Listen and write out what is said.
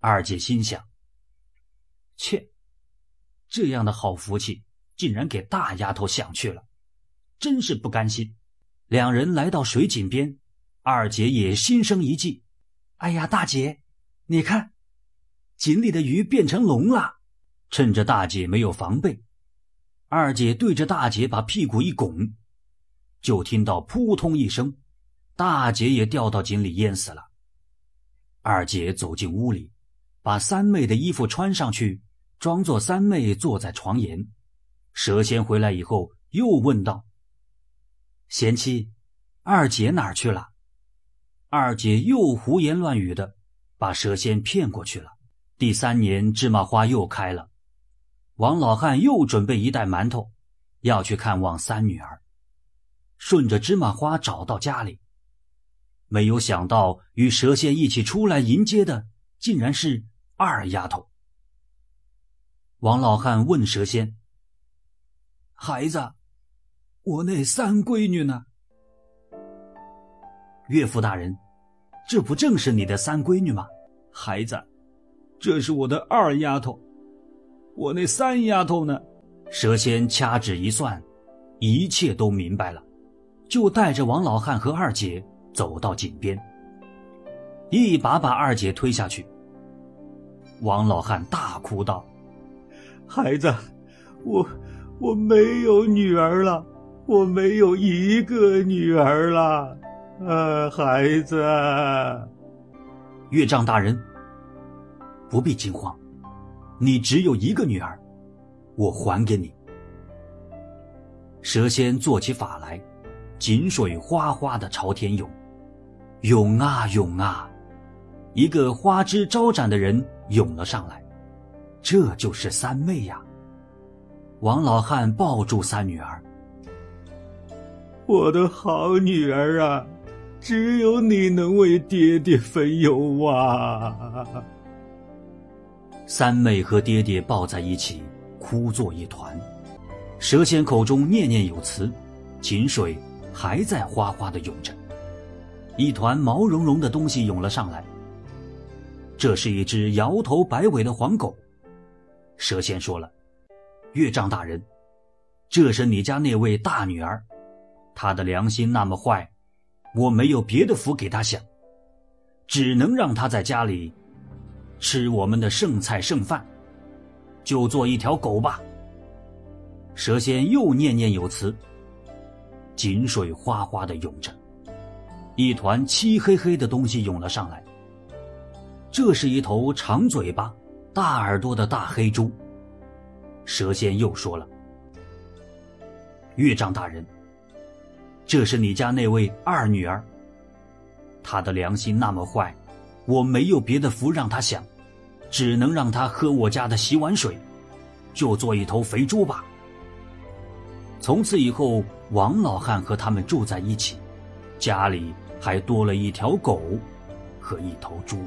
二姐心想：切，这样的好福气竟然给大丫头享去了，真是不甘心。两人来到水井边，二姐也心生一计：“哎呀，大姐，你看，井里的鱼变成龙了。”趁着大姐没有防备，二姐对着大姐把屁股一拱，就听到扑通一声，大姐也掉到井里淹死了。二姐走进屋里，把三妹的衣服穿上去，装作三妹坐在床沿。蛇仙回来以后，又问道：“贤妻，二姐哪儿去了？”二姐又胡言乱语的，把蛇仙骗过去了。第三年，芝麻花又开了。王老汉又准备一袋馒头，要去看望三女儿。顺着芝麻花找到家里，没有想到与蛇仙一起出来迎接的，竟然是二丫头。王老汉问蛇仙：“孩子，我那三闺女呢？”岳父大人，这不正是你的三闺女吗？孩子，这是我的二丫头。我那三丫头呢？蛇仙掐指一算，一切都明白了，就带着王老汉和二姐走到井边，一把把二姐推下去。王老汉大哭道：“孩子，我我没有女儿了，我没有一个女儿了，呃，孩子！”岳丈大人，不必惊慌。你只有一个女儿，我还给你。蛇仙做起法来，井水哗哗的朝天涌，涌啊涌啊，一个花枝招展的人涌了上来，这就是三妹呀。王老汉抱住三女儿，我的好女儿啊，只有你能为爹爹分忧啊。三妹和爹爹抱在一起，哭作一团。蛇仙口中念念有词，井水还在哗哗的涌着。一团毛茸茸的东西涌了上来。这是一只摇头摆尾的黄狗。蛇仙说了：“岳丈大人，这是你家那位大女儿，她的良心那么坏，我没有别的福给她享，只能让她在家里。”吃我们的剩菜剩饭，就做一条狗吧。蛇仙又念念有词。井水哗哗的涌着，一团漆黑黑的东西涌了上来。这是一头长嘴巴、大耳朵的大黑猪。蛇仙又说了：“岳丈大人，这是你家那位二女儿，她的良心那么坏。”我没有别的福让她享，只能让她喝我家的洗碗水，就做一头肥猪吧。从此以后，王老汉和他们住在一起，家里还多了一条狗和一头猪。